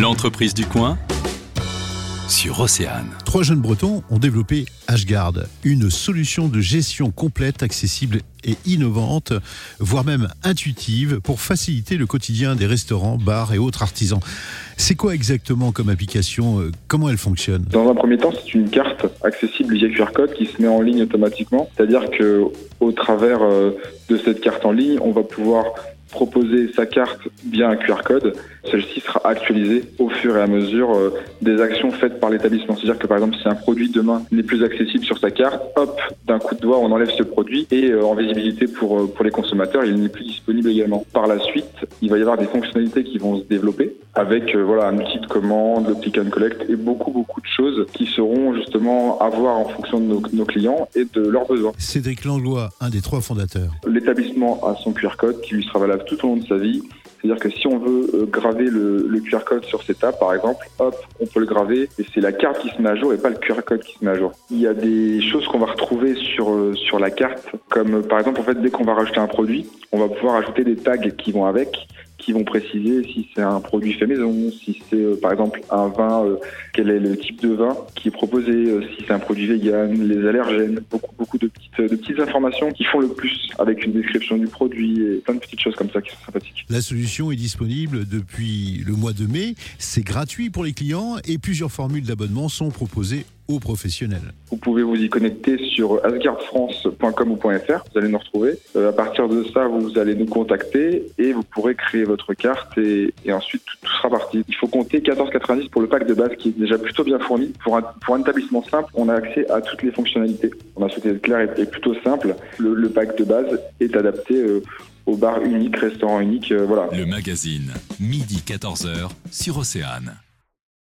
L'entreprise du coin sur Océane. Trois jeunes Bretons ont développé Ashgard, une solution de gestion complète, accessible et innovante, voire même intuitive, pour faciliter le quotidien des restaurants, bars et autres artisans. C'est quoi exactement comme application euh, Comment elle fonctionne? Dans un premier temps, c'est une carte accessible via QR code qui se met en ligne automatiquement. C'est-à-dire que au travers euh, de cette carte en ligne, on va pouvoir proposer sa carte via un QR code. Celle-ci sera actualisée au fur et à mesure euh, des actions faites par l'établissement. C'est-à-dire que par exemple, si un produit demain n'est plus accessible sur sa carte, hop, d'un coup de doigt, on enlève ce produit et euh, en visibilité pour, euh, pour les consommateurs, il n'est plus disponible également. Par la suite, il va y avoir des fonctionnalités qui vont se développer avec voilà un outil de commande, le click and collect et beaucoup beaucoup de choses qui seront justement à voir en fonction de nos, nos clients et de leurs besoins. Cédric Langlois, un des trois fondateurs. L'établissement a son QR code qui lui sera valable tout au long de sa vie. C'est-à-dire que si on veut euh, graver le, le, QR code sur cette app, par exemple, hop, on peut le graver et c'est la carte qui se met à jour et pas le QR code qui se met à jour. Il y a des choses qu'on va retrouver sur euh, sur la carte, comme par exemple, en fait, dès qu'on va rajouter un produit, on va pouvoir ajouter des tags qui vont avec qui vont préciser si c'est un produit fait maison, si c'est euh, par exemple un vin, euh, quel est le type de vin qui est proposé, euh, si c'est un produit vegan, les allergènes, beaucoup beaucoup de petites de petites informations qui font le plus avec une description du produit et plein de petites choses comme ça qui sont sympathiques. La solution est disponible depuis le mois de mai, c'est gratuit pour les clients et plusieurs formules d'abonnement sont proposées aux professionnels. Vous pouvez vous y connecter sur asgardfrance.com ou .fr, vous allez nous retrouver. Euh, à partir de ça, vous allez nous contacter et vous pourrez créer votre carte et, et ensuite tout, tout, sera parti. Il faut compter 14,90 pour le pack de base qui est déjà plutôt bien fourni. Pour un, pour un établissement simple, on a accès à toutes les fonctionnalités. On a souhaité être clair et, plutôt simple. Le, le, pack de base est adapté euh, au bar unique, restaurant unique, euh, voilà. Le magazine, midi 14h sur Océane.